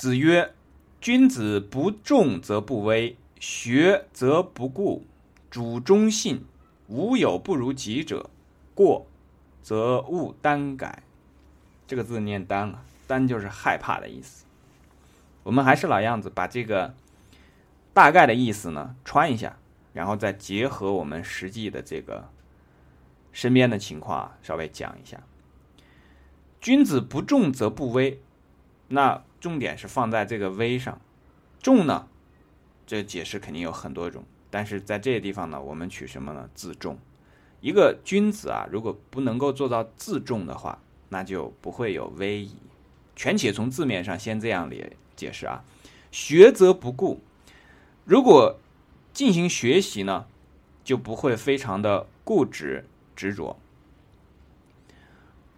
子曰：“君子不重则不威，学则不固，主忠信，无有不如己者。过则勿单改。”这个字念“单”啊，“单”就是害怕的意思。我们还是老样子，把这个大概的意思呢穿一下，然后再结合我们实际的这个身边的情况啊，稍微讲一下。君子不重则不威，那。重点是放在这个“威”上，重呢，这解释肯定有很多种，但是在这些地方呢，我们取什么呢？自重。一个君子啊，如果不能够做到自重的话，那就不会有威仪。权且从字面上先这样理解释啊，学则不固。如果进行学习呢，就不会非常的固执执着。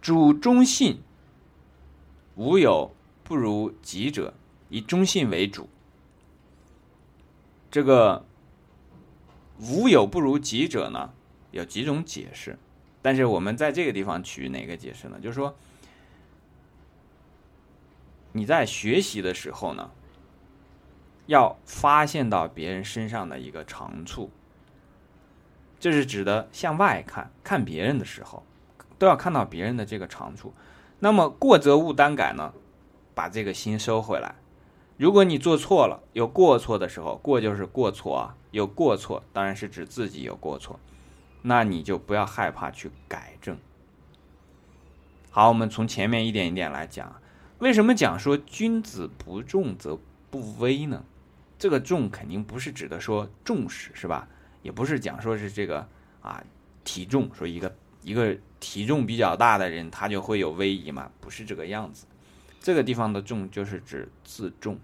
主忠信，无有。不如己者，以忠信为主。这个无有不如己者呢，有几种解释，但是我们在这个地方取哪个解释呢？就是说，你在学习的时候呢，要发现到别人身上的一个长处，这是指的向外看看别人的时候，都要看到别人的这个长处。那么过则勿单改呢？把这个心收回来。如果你做错了，有过错的时候，过就是过错啊，有过错当然是指自己有过错，那你就不要害怕去改正。好，我们从前面一点一点来讲，为什么讲说君子不重则不威呢？这个重肯定不是指的说重视，是吧？也不是讲说是这个啊体重，说一个一个体重比较大的人他就会有威仪嘛？不是这个样子。这个地方的重就是指自重。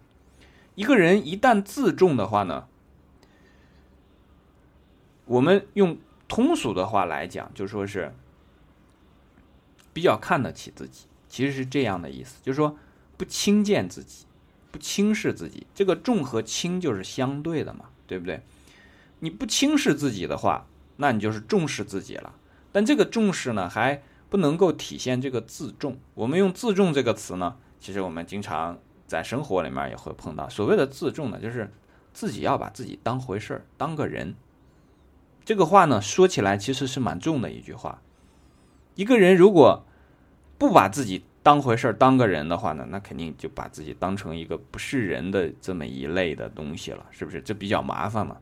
一个人一旦自重的话呢，我们用通俗的话来讲，就说是比较看得起自己，其实是这样的意思，就是说不轻贱自己，不轻视自己。这个重和轻就是相对的嘛，对不对？你不轻视自己的话，那你就是重视自己了。但这个重视呢，还不能够体现这个自重。我们用自重这个词呢。其实我们经常在生活里面也会碰到所谓的自重呢，就是自己要把自己当回事儿，当个人。这个话呢说起来其实是蛮重的一句话。一个人如果不把自己当回事儿，当个人的话呢，那肯定就把自己当成一个不是人的这么一类的东西了，是不是？这比较麻烦嘛。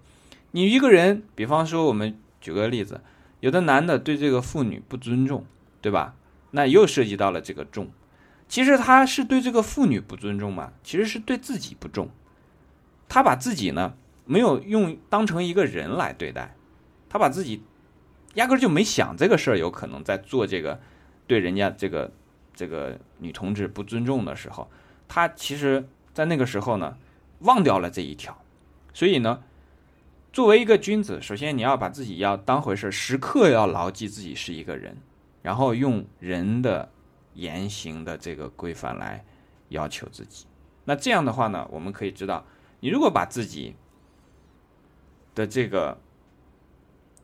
你一个人，比方说我们举个例子，有的男的对这个妇女不尊重，对吧？那又涉及到了这个重。其实他是对这个妇女不尊重嘛？其实是对自己不重。他把自己呢没有用当成一个人来对待，他把自己压根就没想这个事儿，有可能在做这个对人家这个这个女同志不尊重的时候，他其实在那个时候呢忘掉了这一条。所以呢，作为一个君子，首先你要把自己要当回事，时刻要牢记自己是一个人，然后用人的。言行的这个规范来要求自己，那这样的话呢，我们可以知道，你如果把自己的这个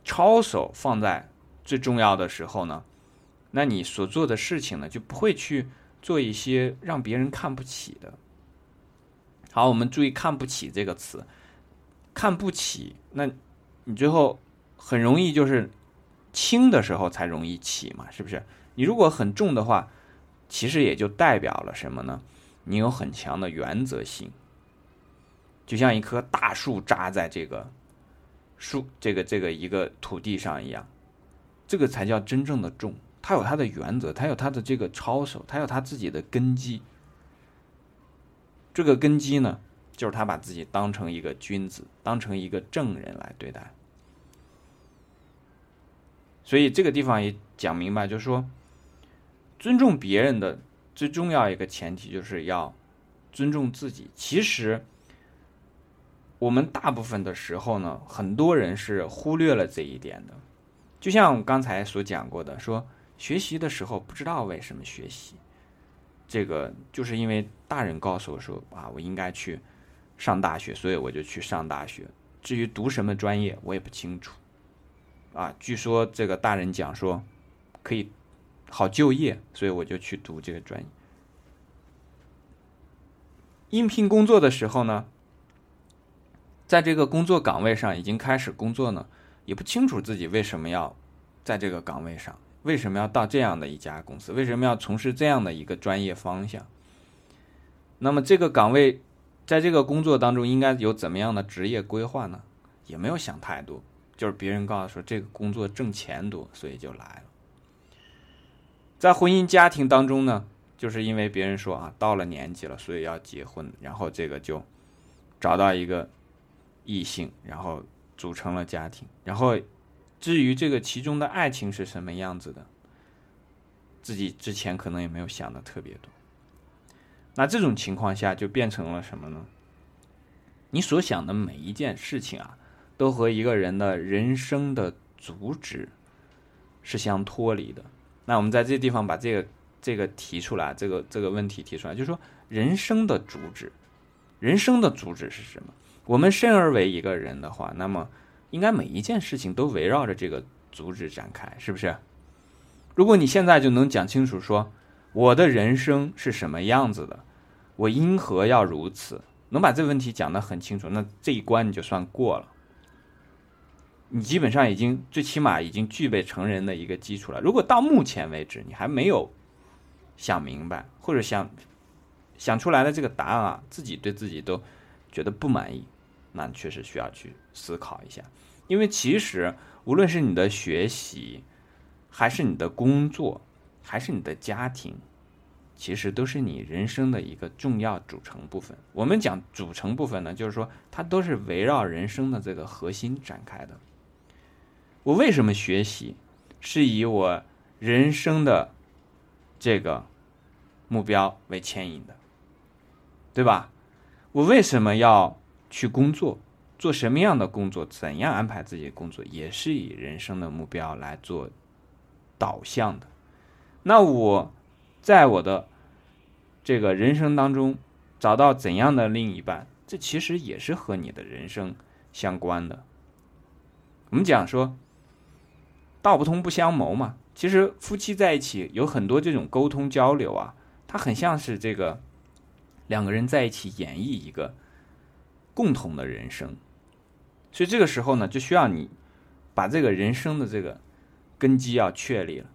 操守放在最重要的时候呢，那你所做的事情呢，就不会去做一些让别人看不起的。好，我们注意“看不起”这个词，“看不起”，那你最后很容易就是轻的时候才容易起嘛，是不是？你如果很重的话。其实也就代表了什么呢？你有很强的原则性，就像一棵大树扎在这个树这个这个一个土地上一样，这个才叫真正的重。它有它的原则，它有它的这个操守，它有它自己的根基。这个根基呢，就是他把自己当成一个君子，当成一个正人来对待。所以这个地方也讲明白，就是说。尊重别人的最重要一个前提，就是要尊重自己。其实，我们大部分的时候呢，很多人是忽略了这一点的。就像我刚才所讲过的，说学习的时候不知道为什么学习，这个就是因为大人告诉我说啊，我应该去上大学，所以我就去上大学。至于读什么专业，我也不清楚。啊，据说这个大人讲说可以。好就业，所以我就去读这个专业。应聘工作的时候呢，在这个工作岗位上已经开始工作呢，也不清楚自己为什么要在这个岗位上，为什么要到这样的一家公司，为什么要从事这样的一个专业方向。那么这个岗位，在这个工作当中应该有怎么样的职业规划呢？也没有想太多，就是别人告诉说这个工作挣钱多，所以就来了。在婚姻家庭当中呢，就是因为别人说啊，到了年纪了，所以要结婚，然后这个就找到一个异性，然后组成了家庭。然后至于这个其中的爱情是什么样子的，自己之前可能也没有想的特别多。那这种情况下就变成了什么呢？你所想的每一件事情啊。都和一个人的人生的主旨是相脱离的。那我们在这个地方把这个这个提出来，这个这个问题提出来，就是说人生的主旨，人生的主旨是什么？我们生而为一个人的话，那么应该每一件事情都围绕着这个主旨展开，是不是？如果你现在就能讲清楚，说我的人生是什么样子的，我因何要如此，能把这个问题讲得很清楚，那这一关你就算过了。你基本上已经最起码已经具备成人的一个基础了。如果到目前为止你还没有想明白，或者想想出来的这个答案啊，自己对自己都觉得不满意，那确实需要去思考一下。因为其实无论是你的学习，还是你的工作，还是你的家庭，其实都是你人生的一个重要组成部分。我们讲组成部分呢，就是说它都是围绕人生的这个核心展开的。我为什么学习？是以我人生的这个目标为牵引的，对吧？我为什么要去工作？做什么样的工作？怎样安排自己的工作？也是以人生的目标来做导向的。那我在我的这个人生当中找到怎样的另一半？这其实也是和你的人生相关的。我们讲说。道不同不相谋嘛，其实夫妻在一起有很多这种沟通交流啊，它很像是这个两个人在一起演绎一个共同的人生，所以这个时候呢，就需要你把这个人生的这个根基要确立了。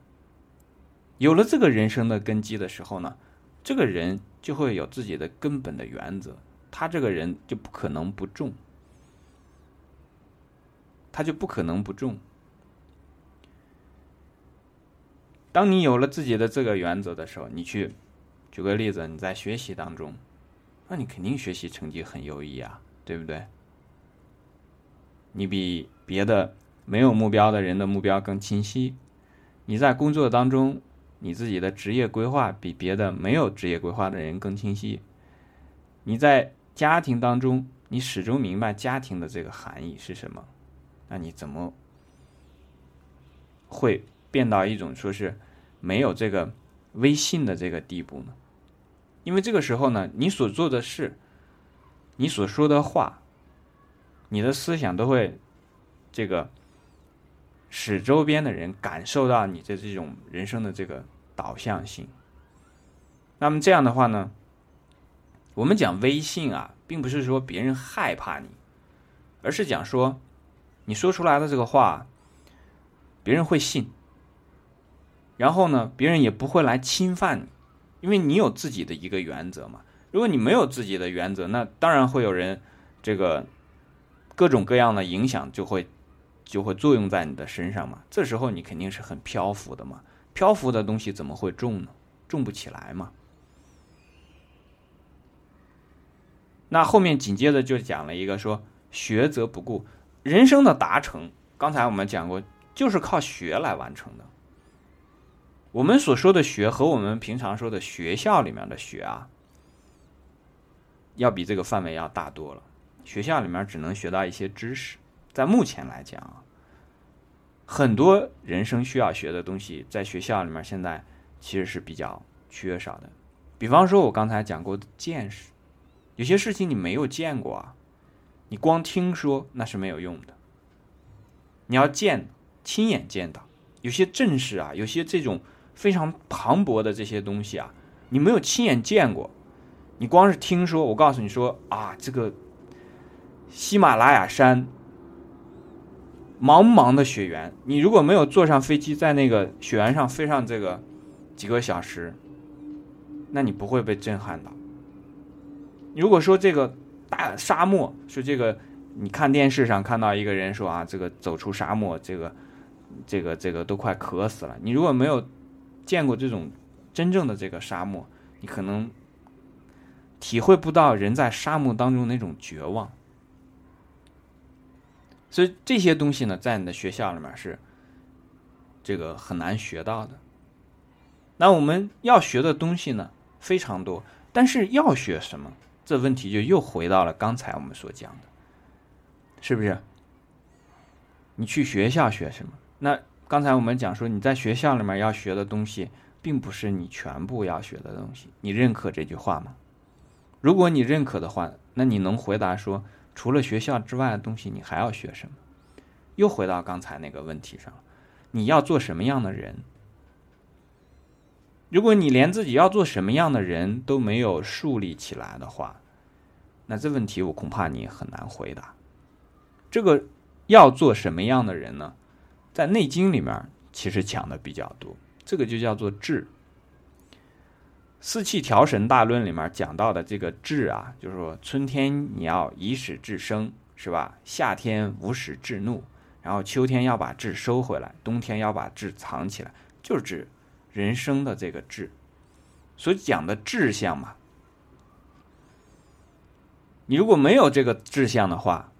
有了这个人生的根基的时候呢，这个人就会有自己的根本的原则，他这个人就不可能不重，他就不可能不重。当你有了自己的这个原则的时候，你去举个例子，你在学习当中，那你肯定学习成绩很优异啊，对不对？你比别的没有目标的人的目标更清晰。你在工作当中，你自己的职业规划比别的没有职业规划的人更清晰。你在家庭当中，你始终明白家庭的这个含义是什么，那你怎么会？变到一种说是没有这个微信的这个地步呢？因为这个时候呢，你所做的事，你所说的话，你的思想都会这个使周边的人感受到你的这种人生的这个导向性。那么这样的话呢，我们讲微信啊，并不是说别人害怕你，而是讲说你说出来的这个话，别人会信。然后呢，别人也不会来侵犯你，因为你有自己的一个原则嘛。如果你没有自己的原则，那当然会有人这个各种各样的影响就会就会作用在你的身上嘛。这时候你肯定是很漂浮的嘛，漂浮的东西怎么会重呢？重不起来嘛。那后面紧接着就讲了一个说学则不顾，人生的达成，刚才我们讲过，就是靠学来完成的。我们所说的学和我们平常说的学校里面的学啊，要比这个范围要大多了。学校里面只能学到一些知识，在目前来讲啊，很多人生需要学的东西，在学校里面现在其实是比较缺少的。比方说，我刚才讲过的见识，有些事情你没有见过啊，你光听说那是没有用的，你要见，亲眼见到。有些正事啊，有些这种。非常磅礴的这些东西啊，你没有亲眼见过，你光是听说，我告诉你说啊，这个喜马拉雅山茫茫的雪原，你如果没有坐上飞机，在那个雪原上飞上这个几个小时，那你不会被震撼到。如果说这个大沙漠是这个，你看电视上看到一个人说啊，这个走出沙漠，这个这个这个都快渴死了。你如果没有见过这种真正的这个沙漠，你可能。体会不到人在沙漠当中那种绝望，所以这些东西呢，在你的学校里面是这个很难学到的。那我们要学的东西呢非常多，但是要学什么？这问题就又回到了刚才我们所讲的，是不是？你去学校学什么？那刚才我们讲说，你在学校里面要学的东西，并不是你全部要学的东西。你认可这句话吗？如果你认可的话，那你能回答说，除了学校之外的东西，你还要学什么？又回到刚才那个问题上，你要做什么样的人？如果你连自己要做什么样的人都没有树立起来的话，那这问题我恐怕你很难回答。这个要做什么样的人呢？在《内经》里面其实讲的比较多，这个就叫做志。《四气调神大论》里面讲到的这个志啊，就是说春天你要以始至生，是吧？夏天无始至怒，然后秋天要把志收回来，冬天要把志藏起来，就是指人生的这个志，所讲的志向嘛。你如果没有这个志向的话，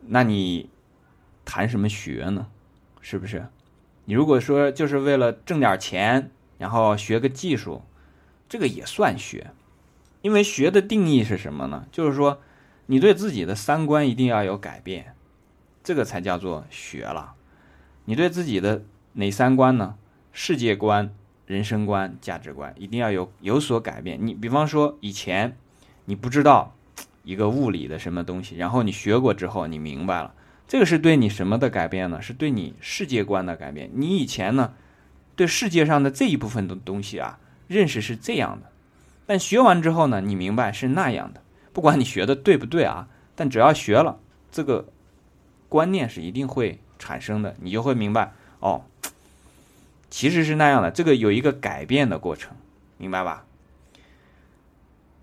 那你谈什么学呢？是不是？你如果说就是为了挣点钱，然后学个技术，这个也算学，因为学的定义是什么呢？就是说你对自己的三观一定要有改变，这个才叫做学了。你对自己的哪三观呢？世界观、人生观、价值观一定要有有所改变。你比方说以前你不知道一个物理的什么东西，然后你学过之后你明白了。这个是对你什么的改变呢？是对你世界观的改变。你以前呢，对世界上的这一部分的东西啊，认识是这样的，但学完之后呢，你明白是那样的。不管你学的对不对啊，但只要学了，这个观念是一定会产生的，你就会明白哦，其实是那样的。这个有一个改变的过程，明白吧？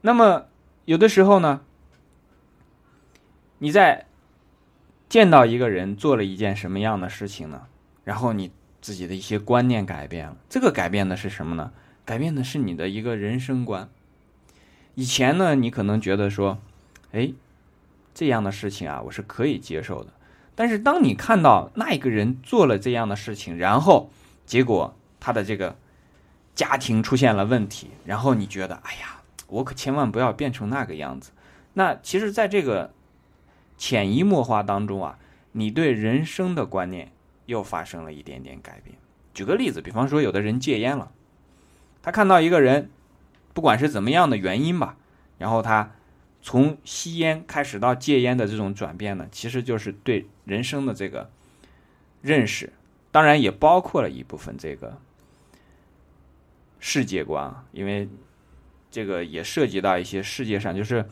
那么有的时候呢，你在。见到一个人做了一件什么样的事情呢？然后你自己的一些观念改变了，这个改变的是什么呢？改变的是你的一个人生观。以前呢，你可能觉得说，哎，这样的事情啊，我是可以接受的。但是当你看到那一个人做了这样的事情，然后结果他的这个家庭出现了问题，然后你觉得，哎呀，我可千万不要变成那个样子。那其实，在这个。潜移默化当中啊，你对人生的观念又发生了一点点改变。举个例子，比方说，有的人戒烟了，他看到一个人，不管是怎么样的原因吧，然后他从吸烟开始到戒烟的这种转变呢，其实就是对人生的这个认识，当然也包括了一部分这个世界观，因为这个也涉及到一些世界上就是。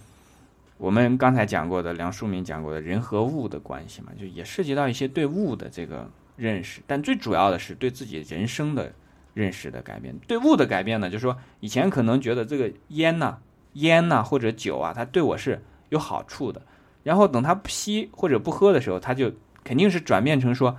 我们刚才讲过的梁漱溟讲过的人和物的关系嘛，就也涉及到一些对物的这个认识，但最主要的是对自己人生的认识的改变。对物的改变呢，就是说以前可能觉得这个烟呐、烟呐或者酒啊，它对我是有好处的，然后等他不吸或者不喝的时候，他就肯定是转变成说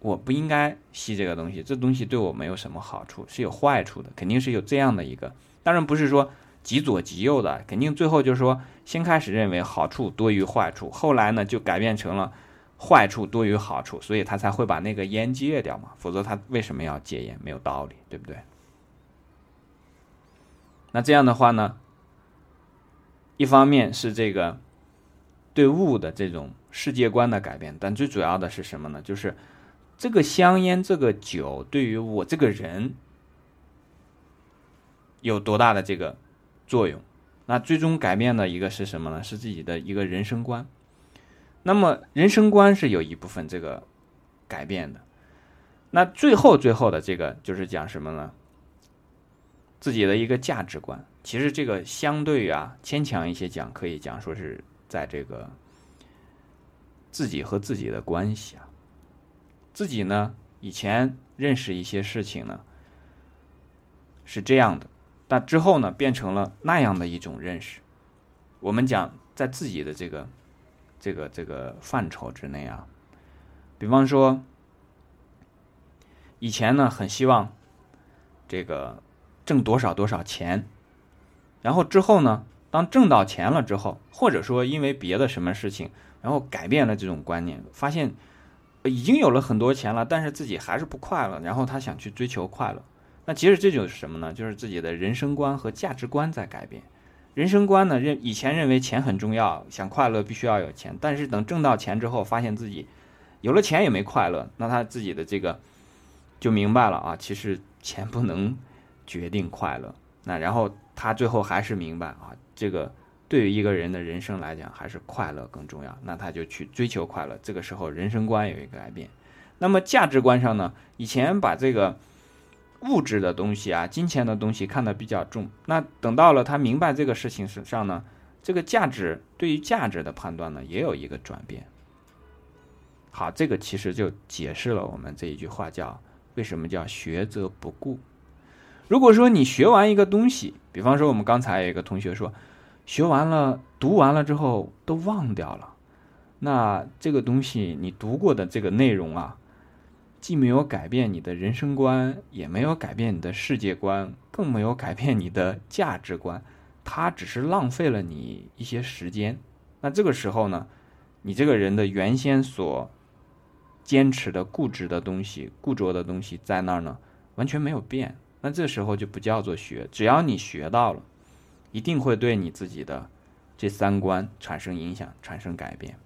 我不应该吸这个东西，这东西对我没有什么好处，是有坏处的，肯定是有这样的一个，当然不是说。极左极右的，肯定最后就是说，先开始认为好处多于坏处，后来呢就改变成了坏处多于好处，所以他才会把那个烟戒掉嘛，否则他为什么要戒烟？没有道理，对不对？那这样的话呢，一方面是这个对物的这种世界观的改变，但最主要的是什么呢？就是这个香烟、这个酒对于我这个人有多大的这个。作用，那最终改变的一个是什么呢？是自己的一个人生观。那么人生观是有一部分这个改变的。那最后最后的这个就是讲什么呢？自己的一个价值观。其实这个相对啊牵强一些讲，可以讲说是在这个自己和自己的关系啊，自己呢以前认识一些事情呢是这样的，但之后呢变成了那样的一种认识。我们讲在自己的这个这个这个范畴之内啊，比方说以前呢很希望这个挣多少多少钱。然后之后呢？当挣到钱了之后，或者说因为别的什么事情，然后改变了这种观念，发现已经有了很多钱了，但是自己还是不快乐。然后他想去追求快乐。那其实这就是什么呢？就是自己的人生观和价值观在改变。人生观呢，认以前认为钱很重要，想快乐必须要有钱。但是等挣到钱之后，发现自己有了钱也没快乐。那他自己的这个就明白了啊，其实钱不能决定快乐。那然后。他最后还是明白啊，这个对于一个人的人生来讲，还是快乐更重要。那他就去追求快乐。这个时候，人生观有一个改变。那么价值观上呢？以前把这个物质的东西啊、金钱的东西看得比较重。那等到了他明白这个事情上呢，这个价值对于价值的判断呢，也有一个转变。好，这个其实就解释了我们这一句话叫为什么叫学则不固。如果说你学完一个东西，比方说我们刚才有一个同学说，学完了、读完了之后都忘掉了，那这个东西你读过的这个内容啊，既没有改变你的人生观，也没有改变你的世界观，更没有改变你的价值观，它只是浪费了你一些时间。那这个时候呢，你这个人的原先所坚持的固执的东西、固着的东西在那儿呢，完全没有变。那这时候就不叫做学，只要你学到了，一定会对你自己的这三观产生影响、产生改变。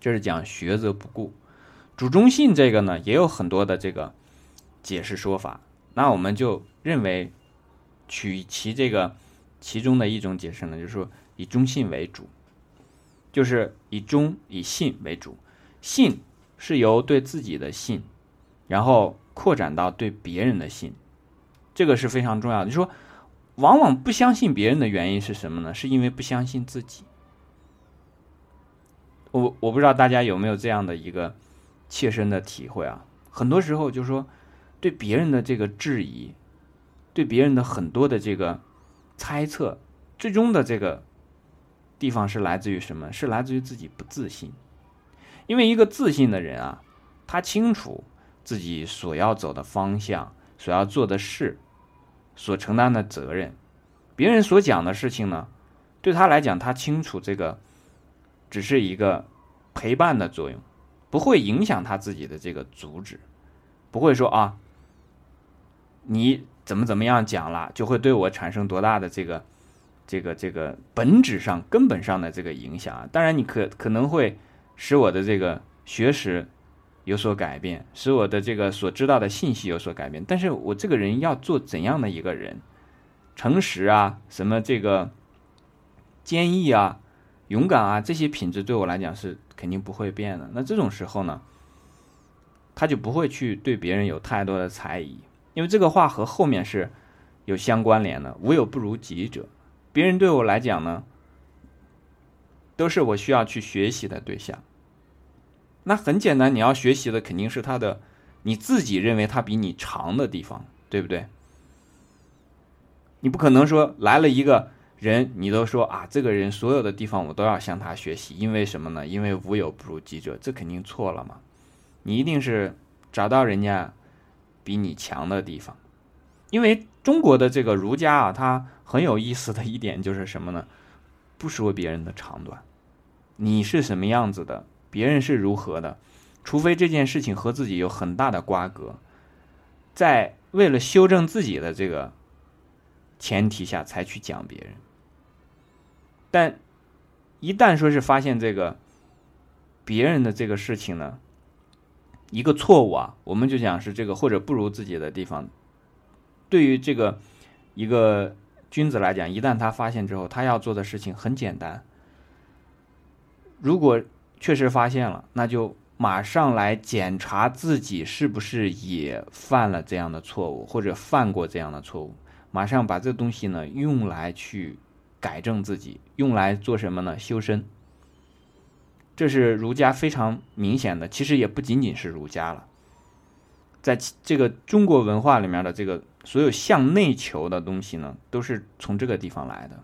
这是讲学则不固，主中性这个呢也有很多的这个解释说法。那我们就认为取其这个其中的一种解释呢，就是说以中性为主，就是以中以信为主，信是由对自己的信，然后扩展到对别人的信。这个是非常重要的。就是说，往往不相信别人的原因是什么呢？是因为不相信自己。我我不知道大家有没有这样的一个切身的体会啊？很多时候就说，对别人的这个质疑，对别人的很多的这个猜测，最终的这个地方是来自于什么？是来自于自己不自信。因为一个自信的人啊，他清楚自己所要走的方向。所要做的事，所承担的责任，别人所讲的事情呢，对他来讲，他清楚这个只是一个陪伴的作用，不会影响他自己的这个主旨，不会说啊，你怎么怎么样讲了，就会对我产生多大的这个这个这个本质上根本上的这个影响啊？当然，你可可能会使我的这个学识。有所改变，使我的这个所知道的信息有所改变。但是我这个人要做怎样的一个人？诚实啊，什么这个坚毅啊、勇敢啊，这些品质对我来讲是肯定不会变的。那这种时候呢，他就不会去对别人有太多的猜疑，因为这个话和后面是有相关联的。无有不如己者，别人对我来讲呢，都是我需要去学习的对象。那很简单，你要学习的肯定是他的，你自己认为他比你长的地方，对不对？你不可能说来了一个人，你都说啊，这个人所有的地方我都要向他学习，因为什么呢？因为无有不如己者，这肯定错了嘛。你一定是找到人家比你强的地方，因为中国的这个儒家啊，他很有意思的一点就是什么呢？不说别人的长短，你是什么样子的？别人是如何的，除非这件事情和自己有很大的瓜葛，在为了修正自己的这个前提下才去讲别人。但一旦说是发现这个别人的这个事情呢，一个错误啊，我们就讲是这个或者不如自己的地方，对于这个一个君子来讲，一旦他发现之后，他要做的事情很简单，如果。确实发现了，那就马上来检查自己是不是也犯了这样的错误，或者犯过这样的错误。马上把这东西呢用来去改正自己，用来做什么呢？修身。这是儒家非常明显的，其实也不仅仅是儒家了，在这个中国文化里面的这个所有向内求的东西呢，都是从这个地方来的。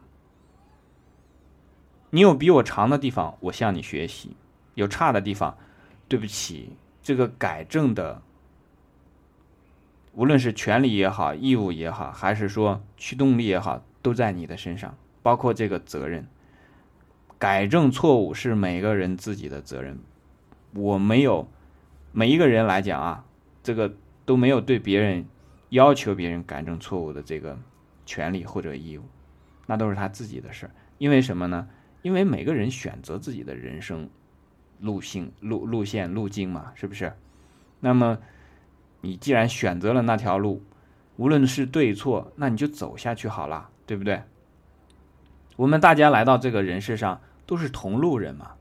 你有比我长的地方，我向你学习；有差的地方，对不起，这个改正的，无论是权利也好，义务也好，还是说驱动力也好，都在你的身上，包括这个责任。改正错误是每个人自己的责任，我没有每一个人来讲啊，这个都没有对别人要求别人改正错误的这个权利或者义务，那都是他自己的事儿。因为什么呢？因为每个人选择自己的人生路径、路路线、路径嘛，是不是？那么你既然选择了那条路，无论是对错，那你就走下去好了，对不对？我们大家来到这个人世上都是同路人嘛，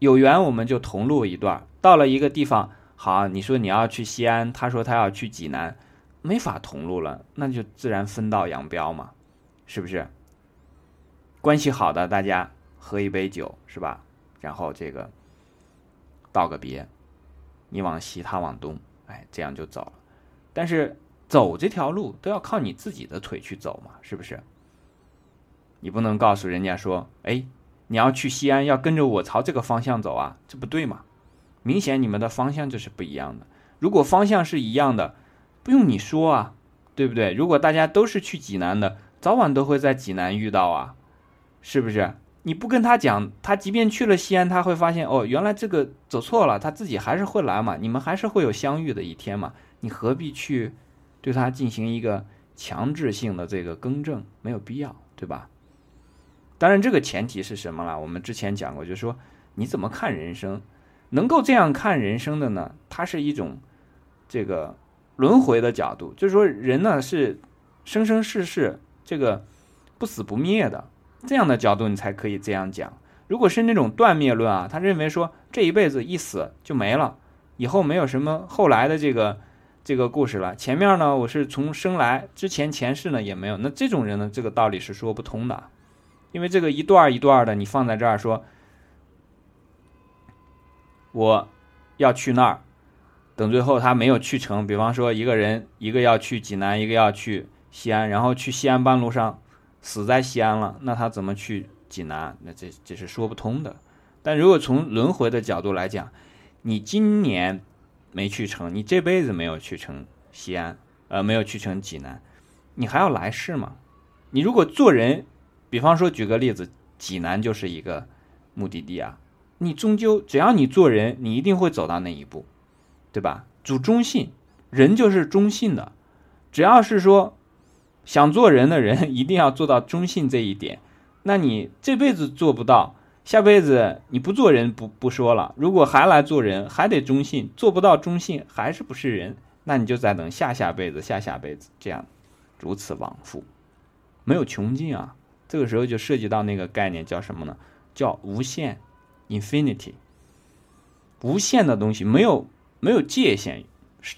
有缘我们就同路一段。到了一个地方，好，你说你要去西安，他说他要去济南，没法同路了，那就自然分道扬镳嘛，是不是？关系好的大家。喝一杯酒是吧？然后这个道个别，你往西，他往东，哎，这样就走了。但是走这条路都要靠你自己的腿去走嘛，是不是？你不能告诉人家说，哎，你要去西安，要跟着我朝这个方向走啊，这不对嘛？明显你们的方向就是不一样的。如果方向是一样的，不用你说啊，对不对？如果大家都是去济南的，早晚都会在济南遇到啊，是不是？你不跟他讲，他即便去了西安，他会发现哦，原来这个走错了，他自己还是会来嘛，你们还是会有相遇的一天嘛，你何必去对他进行一个强制性的这个更正？没有必要，对吧？当然，这个前提是什么了？我们之前讲过，就是说你怎么看人生，能够这样看人生的呢？它是一种这个轮回的角度，就是说人呢是生生世世这个不死不灭的。这样的角度，你才可以这样讲。如果是那种断灭论啊，他认为说这一辈子一死就没了，以后没有什么后来的这个这个故事了。前面呢，我是从生来之前前世呢也没有。那这种人呢，这个道理是说不通的，因为这个一段一段的，你放在这儿说，我要去那儿，等最后他没有去成。比方说，一个人一个要去济南，一个要去西安，然后去西安半路上。死在西安了，那他怎么去济南？那这这是说不通的。但如果从轮回的角度来讲，你今年没去成，你这辈子没有去成西安，呃，没有去成济南，你还要来世吗？你如果做人，比方说举个例子，济南就是一个目的地啊，你终究只要你做人，你一定会走到那一步，对吧？主忠信，人就是忠信的，只要是说。想做人的人一定要做到忠信这一点，那你这辈子做不到，下辈子你不做人不不说了，如果还来做人，还得忠信，做不到忠信还是不是人，那你就再等下下辈子、下下辈子这样，如此往复，没有穷尽啊。这个时候就涉及到那个概念叫什么呢？叫无限，infinity，无限的东西没有没有界限，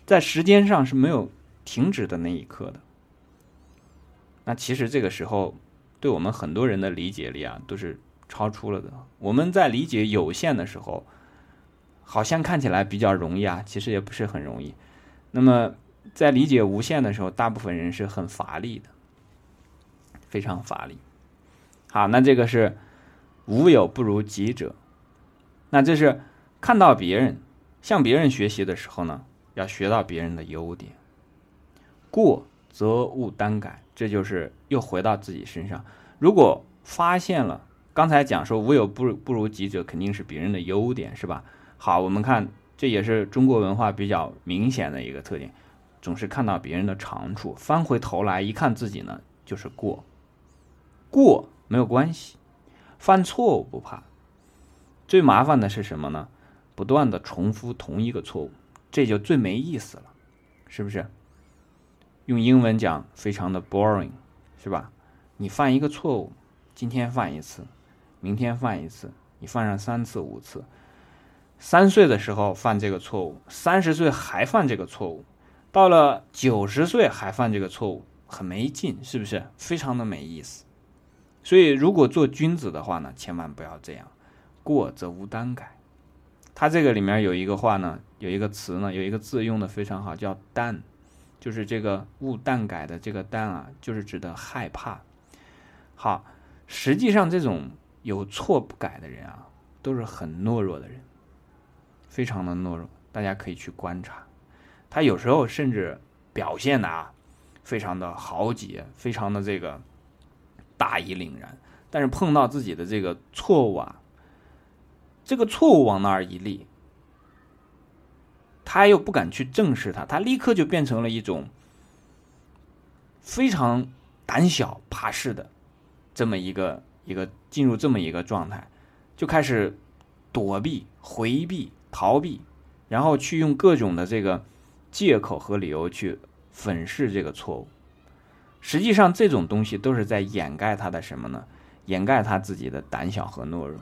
在时间上是没有停止的那一刻的。那其实这个时候，对我们很多人的理解力啊，都是超出了的。我们在理解有限的时候，好像看起来比较容易啊，其实也不是很容易。那么在理解无限的时候，大部分人是很乏力的，非常乏力。好，那这个是无有不如己者。那这是看到别人向别人学习的时候呢，要学到别人的优点，过则勿单改。这就是又回到自己身上。如果发现了刚才讲说无有不不如己者，肯定是别人的优点，是吧？好，我们看这也是中国文化比较明显的一个特点，总是看到别人的长处，翻回头来一看自己呢，就是过。过没有关系，犯错误不怕。最麻烦的是什么呢？不断的重复同一个错误，这就最没意思了，是不是？用英文讲，非常的 boring，是吧？你犯一个错误，今天犯一次，明天犯一次，你犯上三次五次，三岁的时候犯这个错误，三十岁还犯这个错误，到了九十岁还犯这个错误，很没劲，是不是？非常的没意思。所以，如果做君子的话呢，千万不要这样。过则无耽改。他这个里面有一个话呢，有一个词呢，有一个字用的非常好，叫“耽”，就是这个“勿耽改”的这个“耽”啊，就是指的害怕。好，实际上这种有错不改的人啊，都是很懦弱的人，非常的懦弱。大家可以去观察，他有时候甚至表现的啊，非常的豪杰，非常的这个。大义凛然，但是碰到自己的这个错误啊，这个错误往那儿一立，他又不敢去正视它，他立刻就变成了一种非常胆小怕事的这么一个一个进入这么一个状态，就开始躲避、回避、逃避，然后去用各种的这个借口和理由去粉饰这个错误。实际上，这种东西都是在掩盖他的什么呢？掩盖他自己的胆小和懦弱。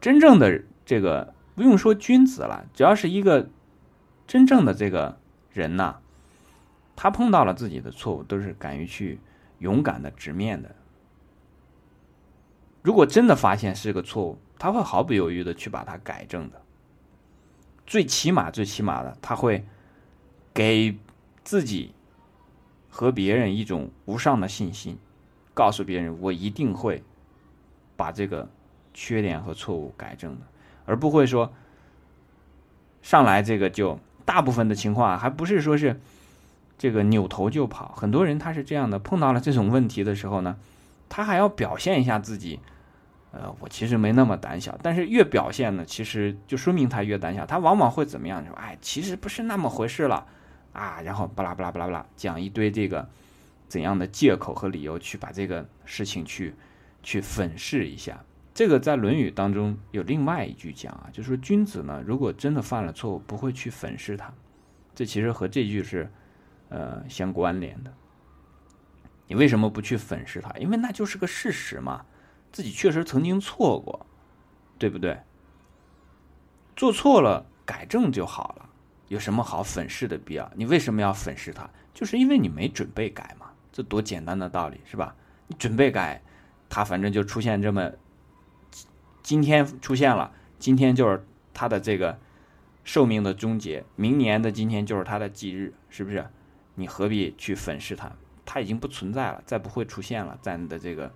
真正的这个不用说君子了，只要是一个真正的这个人呐，他碰到了自己的错误，都是敢于去勇敢的直面的。如果真的发现是个错误，他会毫不犹豫的去把它改正的。最起码，最起码的，他会给自己。和别人一种无上的信心，告诉别人我一定会把这个缺点和错误改正的，而不会说上来这个就大部分的情况还不是说是这个扭头就跑。很多人他是这样的，碰到了这种问题的时候呢，他还要表现一下自己，呃，我其实没那么胆小。但是越表现呢，其实就说明他越胆小。他往往会怎么样？说哎，其实不是那么回事了。啊，然后巴拉巴拉巴拉巴拉讲一堆这个怎样的借口和理由去把这个事情去去粉饰一下。这个在《论语》当中有另外一句讲啊，就是说君子呢，如果真的犯了错误，不会去粉饰它。这其实和这句是呃相关联的。你为什么不去粉饰它？因为那就是个事实嘛，自己确实曾经错过，对不对？做错了改正就好了。有什么好粉饰的必要？你为什么要粉饰它？就是因为你没准备改嘛，这多简单的道理是吧？你准备改，它反正就出现这么，今天出现了，今天就是它的这个寿命的终结，明年的今天就是它的忌日，是不是？你何必去粉饰它？它已经不存在了，再不会出现了，在你的这个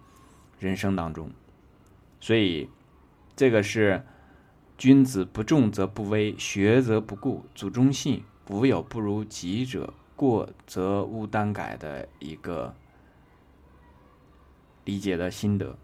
人生当中，所以这个是。君子不重则不威，学则不固，祖忠信，无有不如己者。过则勿耽改的一个理解的心得。